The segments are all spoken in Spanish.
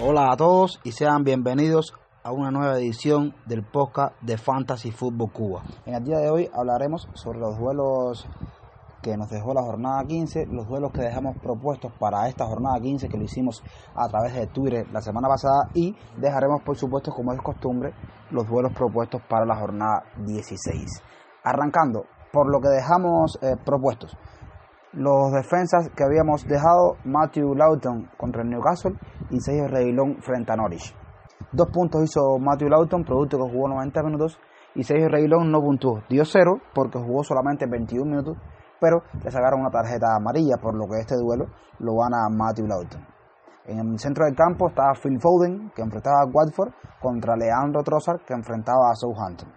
Hola a todos y sean bienvenidos a una nueva edición del podcast de Fantasy Football Cuba. En el día de hoy hablaremos sobre los duelos que nos dejó la jornada 15, los duelos que dejamos propuestos para esta jornada 15 que lo hicimos a través de Twitter la semana pasada y dejaremos por supuesto como es costumbre los duelos propuestos para la jornada 16. Arrancando por lo que dejamos eh, propuestos. Los defensas que habíamos dejado, Matthew Lawton contra el Newcastle y Sergio Reguilón frente a Norwich. Dos puntos hizo Matthew Lawton, producto que jugó 90 minutos, y Sergio Reguilón no puntuó. Dio cero porque jugó solamente 21 minutos, pero le sacaron una tarjeta amarilla, por lo que este duelo lo gana Matthew Lawton. En el centro del campo estaba Phil Foden, que enfrentaba a Watford, contra Leandro Trossard, que enfrentaba a Southampton.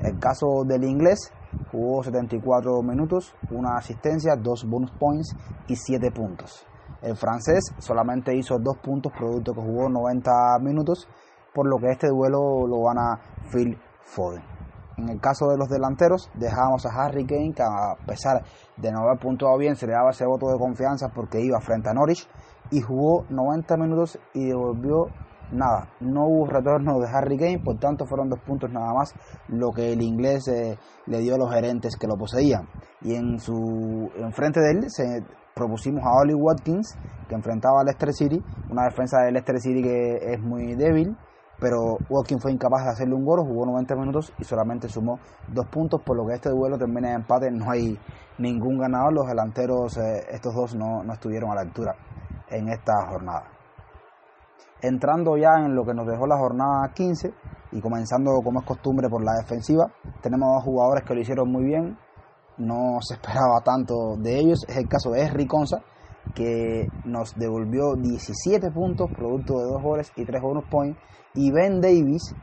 El caso del inglés, jugó 74 minutos, una asistencia, dos bonus points y 7 puntos. El francés solamente hizo dos puntos, producto que jugó 90 minutos, por lo que este duelo lo gana Phil Foden. En el caso de los delanteros, dejamos a Harry Kane, que a pesar de no haber puntuado bien, se le daba ese voto de confianza porque iba frente a Norwich y jugó 90 minutos y devolvió nada, no hubo retorno de Harry Kane, por tanto fueron dos puntos nada más lo que el inglés eh, le dio a los gerentes que lo poseían. Y en su enfrente de él se propusimos a Oli Watkins, que enfrentaba al Leicester City, una defensa del Leicester City que es muy débil, pero Watkins fue incapaz de hacerle un gol, jugó 90 minutos y solamente sumó dos puntos, por lo que este duelo termina en empate, no hay ningún ganador, los delanteros, eh, estos dos no, no estuvieron a la altura en esta jornada entrando ya en lo que nos dejó la jornada 15 y comenzando como es costumbre por la defensiva, tenemos dos jugadores que lo hicieron muy bien, no se esperaba tanto de ellos, es el caso de Henry Conza, que nos devolvió 17 puntos, producto de dos goles y tres bonus points, y Ben Davis,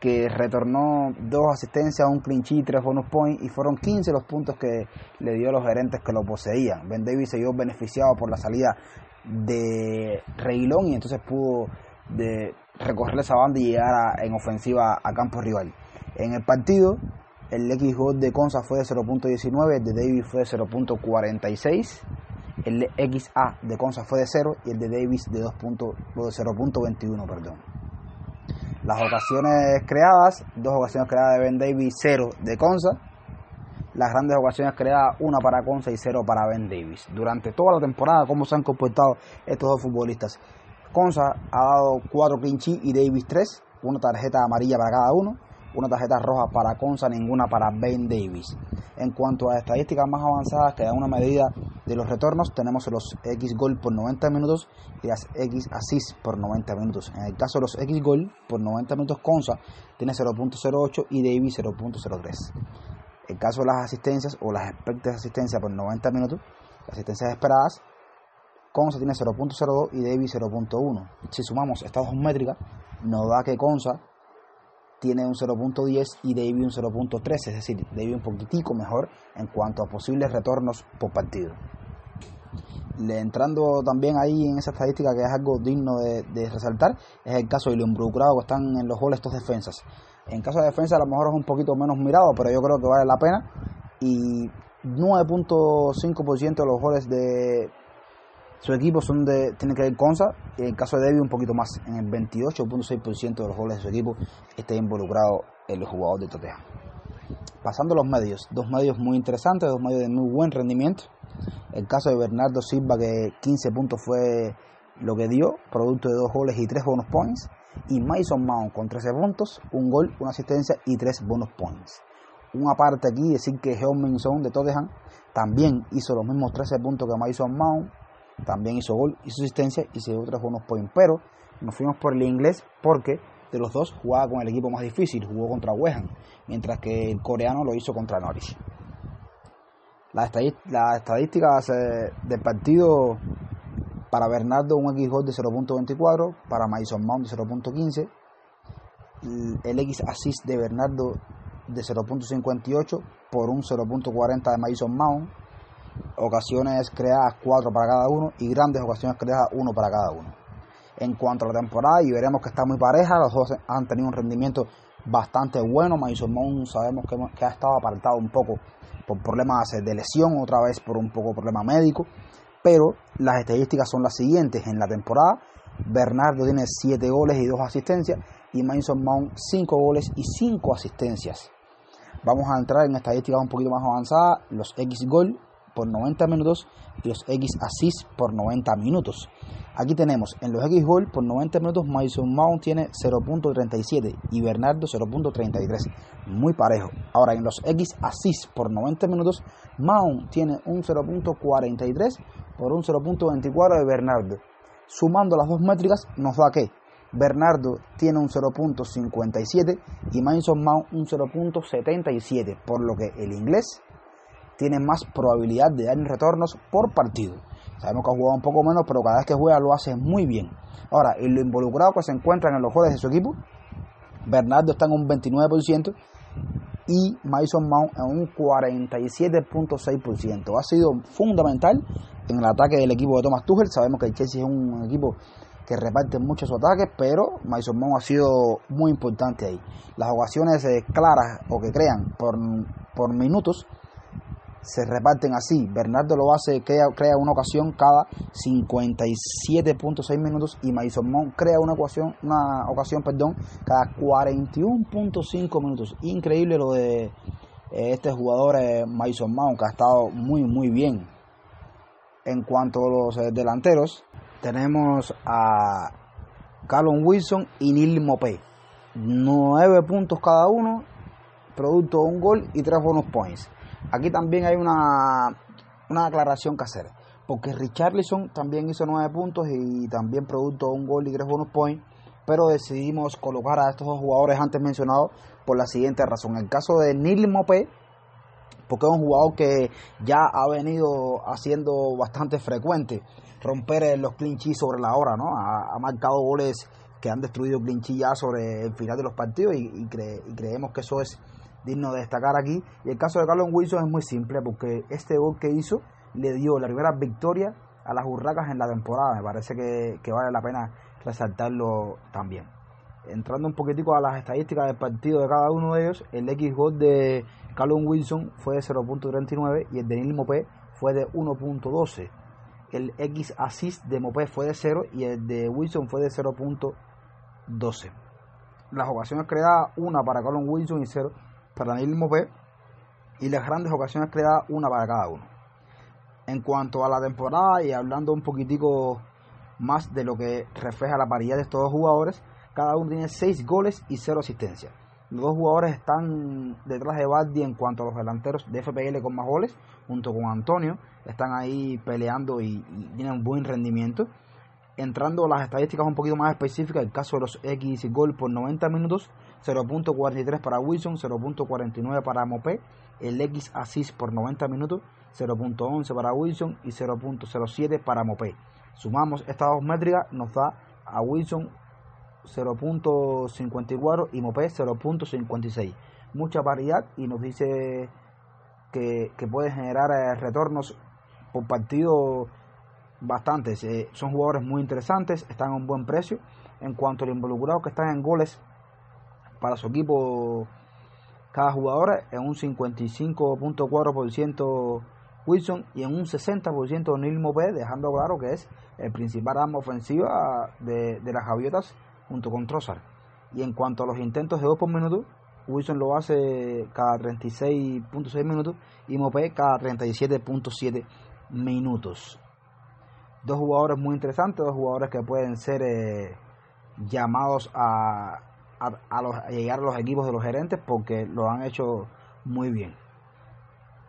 que retornó dos asistencias, un clinch y tres bonus points, y fueron 15 los puntos que le dio a los gerentes que lo poseían. Ben Davis se vio beneficiado por la salida de Reguilón y entonces pudo de recorrer esa banda y llegar en ofensiva a campo rival. En el partido, el X gol de Conza fue de 0.19, el de Davis fue de 0.46, el XA de Conza fue de 0 y el de Davis de 0.21, perdón. Las ocasiones creadas, dos ocasiones creadas de Ben Davis, 0 de Conza las grandes ocasiones creadas, una para Conza y cero para Ben Davis. Durante toda la temporada, cómo se han comportado estos dos futbolistas. Conza ha dado cuatro clinchi y Davis tres, una tarjeta amarilla para cada uno, una tarjeta roja para Conza, ninguna para Ben Davis. En cuanto a estadísticas más avanzadas que dan una medida de los retornos, tenemos los X gol por 90 minutos y las X assist por 90 minutos. En el caso de los X gol por 90 minutos, Conza tiene 0.08 y Davis 0.03. El caso de las asistencias o las expectativas de asistencia por 90 minutos, asistencias esperadas, Consa tiene 0.02 y Davis 0.1. Si sumamos estas dos métricas, nos da que Consa tiene un 0.10 y Davis un 0.13, es decir, Davis un poquitico mejor en cuanto a posibles retornos por partido. Entrando también ahí en esa estadística que es algo digno de, de resaltar, es el caso de lo involucrado que están en los goles estos defensas. En caso de defensa a lo mejor es un poquito menos mirado, pero yo creo que vale la pena. Y 9.5% de los goles de su equipo son de tiene que ver con. Y en el caso de David un poquito más. En el 28.6% de los goles de su equipo está involucrado el jugador de Tottenham. Pasando a los medios, dos medios muy interesantes, dos medios de muy buen rendimiento. El caso de Bernardo Silva, que 15 puntos fue lo que dio, producto de dos goles y tres bonus points y Mason Mount con 13 puntos, un gol, una asistencia y 3 bonus points. Una parte aquí decir que Heung-Min Son de Tottenham también hizo los mismos 13 puntos que Mason Mount, también hizo gol, hizo asistencia y se dio 3 bonus points, pero nos fuimos por el inglés porque de los dos jugaba con el equipo más difícil, jugó contra West mientras que el coreano lo hizo contra Norwich. Las estadísticas eh, del partido para Bernardo un X gol de 0.24, para Mason Mount de 0.15, el X assist de Bernardo de 0.58 por un 0.40 de Mason Mount, ocasiones creadas 4 para cada uno y grandes ocasiones creadas 1 para cada uno. En cuanto a la temporada, y veremos que está muy pareja, los dos han tenido un rendimiento bastante bueno. Mason Mount sabemos que, que, ha estado apartado un poco por problemas de lesión, otra vez por un poco problema médico. Pero las estadísticas son las siguientes. En la temporada, Bernardo tiene 7 goles y 2 asistencias y Mason Mount 5 goles y 5 asistencias. Vamos a entrar en estadísticas un poquito más avanzadas, los X gol por 90 minutos y los X assist por 90 minutos. Aquí tenemos en los X gol por 90 minutos Mason Mount tiene 0.37 y Bernardo 0.33, muy parejo. Ahora en los X assist por 90 minutos Mount tiene un 0.43 por un 0.24 de Bernardo. Sumando las dos métricas nos da que Bernardo tiene un 0.57 y Mason Mount un 0.77, por lo que el inglés tiene más probabilidad de dar retornos por partido. Sabemos que ha jugado un poco menos, pero cada vez que juega lo hace muy bien. Ahora, en lo involucrado que se encuentran en los goles de su equipo, Bernardo está en un 29% y Mason Mount en un 47.6%. Ha sido fundamental en el ataque del equipo de Thomas Tuchel. Sabemos que el Chelsea es un equipo que reparte muchos ataques, pero Mason Mount ha sido muy importante ahí. Las ocasiones eh, claras o que crean por, por minutos se reparten así. Bernardo lo hace, crea, crea una ocasión cada 57.6 minutos y Mason Mount crea una ocasión, una ocasión perdón, cada 41.5 minutos. Increíble lo de eh, este jugador eh, Mason Mount que ha estado muy muy bien. En cuanto a los eh, delanteros, tenemos a Callum Wilson y Neil Mopé. 9 puntos cada uno, producto de un gol y 3 bonus points. Aquí también hay una, una aclaración que hacer, porque Richarlison también hizo 9 puntos y también producto un gol y 3 bonus points, pero decidimos colocar a estos dos jugadores antes mencionados por la siguiente razón. En el caso de Neil Mopé, porque es un jugador que ya ha venido haciendo bastante frecuente romper los clinches sobre la hora, ¿no? Ha, marcado goles que han destruido clinches ya sobre el final de los partidos y, creemos que eso es digno de destacar aquí. Y el caso de Carlos Wilson es muy simple porque este gol que hizo le dio la primera victoria a las Urracas en la temporada. Me parece que, vale la pena resaltarlo también. Entrando un poquitico a las estadísticas del partido de cada uno de ellos, el X gol de Callum Wilson fue de 0.39 y el de Neil Mopé fue de 1.12. El X assist de Mopé fue de 0 y el de Wilson fue de 0.12. Las ocasiones creadas, una para Callum Wilson y 0 para Neil Mopé. Y las grandes ocasiones creadas, una para cada uno. En cuanto a la temporada y hablando un poquitico más de lo que refleja la paridad de estos dos jugadores, cada uno tiene 6 goles y 0 asistencias. Los dos jugadores están detrás de Baldi en cuanto a los delanteros de FPL con más goles, junto con Antonio. Están ahí peleando y, tienen un buen rendimiento. Entrando a las estadísticas un poquito más específicas, el caso de los X gol por 90 minutos, 0.43 para Wilson, 0.49 para Mopé, el X assist por 90 minutos, 0.11 para Wilson y 0.07 para Mopé. Sumamos estas dos métricas, nos da a Wilson 0.54 y Mopé 0.56. Mucha variedad y nos dice que, puede generar eh, retornos por partido bastantes. Eh, son jugadores muy interesantes, están a un buen precio. En cuanto a los involucrados que están en goles para su equipo, cada jugador en un 55.4% Wilson y en un 60% Neil Mopé, dejando claro que es el principal arma ofensiva de, de las Javiotas junto con Trossard. Y en cuanto a los intentos de 2 por minuto, Wilson lo hace cada 36.6 minutos y Mopé cada 37.7 minutos. Dos jugadores muy interesantes, dos jugadores que pueden ser eh, llamados a, a, llegar a los equipos de los gerentes porque lo han hecho muy bien.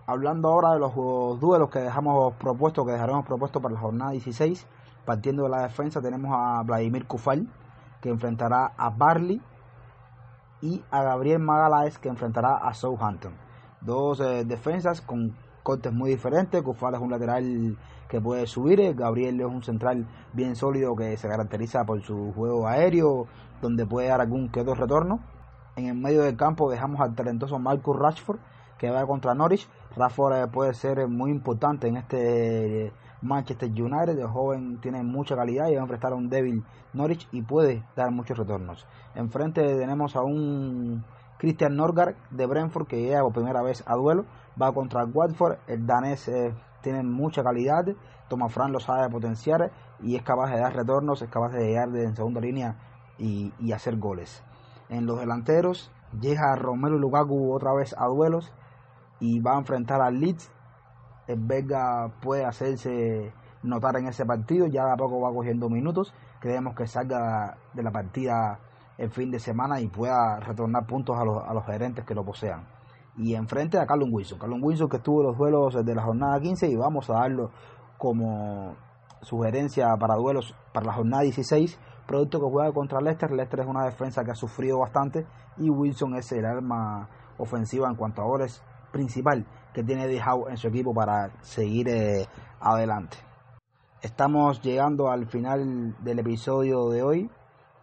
Hablando ahora de los duelos que dejamos propuestos, que dejaremos propuestos para la jornada 16, partiendo de la defensa tenemos a Vladimir Kufal, que enfrentará a Barley y a Gabriel Magaláes que enfrentará a Southampton. Dos eh, defensas con cortes muy diferentes. Kufal es un lateral que puede subir. Eh, Gabriel es un central bien sólido que se caracteriza por su juego aéreo, donde puede dar algún que otro retorno. En el medio del campo dejamos al talentoso Marcus Rashford que va contra Norwich. Rashford eh, puede ser muy importante en este Manchester United. El joven tiene mucha calidad y va a enfrentar a un débil Norwich y puede dar muchos retornos. Enfrente tenemos a un Christian Norgard de Brentford que llega por primera vez a duelo. Va contra Watford. El danés eh, tiene mucha calidad. Thomas Fran lo sabe potenciar y es capaz de dar retornos, es capaz de llegar en segunda línea y, y hacer goles. En los delanteros llega Romelu Lukaku otra vez a duelos y va a enfrentar al Leeds. El Vega puede hacerse notar en ese partido, ya de a poco va cogiendo minutos. Creemos que salga de la partida el fin de semana y pueda retornar puntos a los, a los gerentes que lo posean. Y enfrente a Carlos Wilson. Carlos Wilson que estuvo en los duelos de la jornada 15 y vamos a darlo como sugerencia para duelos para la jornada 16 producto que juega contra Leicester. Leicester es una defensa que ha sufrido bastante y Wilson es el arma ofensiva en cuanto a goles principal que tiene De en su equipo para seguir eh, adelante. Estamos llegando al final del episodio de hoy.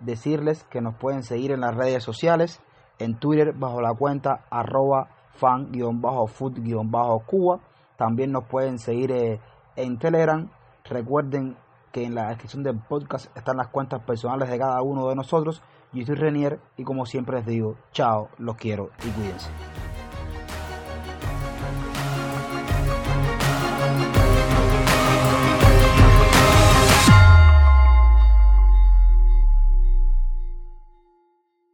Decirles que nos pueden seguir en las redes sociales, en Twitter bajo la cuenta arroba fan-food-cuba. También nos pueden seguir eh, en Telegram. Recuerden que en la descripción del podcast están las cuentas personales de cada uno de nosotros. Yo soy Renier y como siempre les digo, chao, los quiero y cuídense.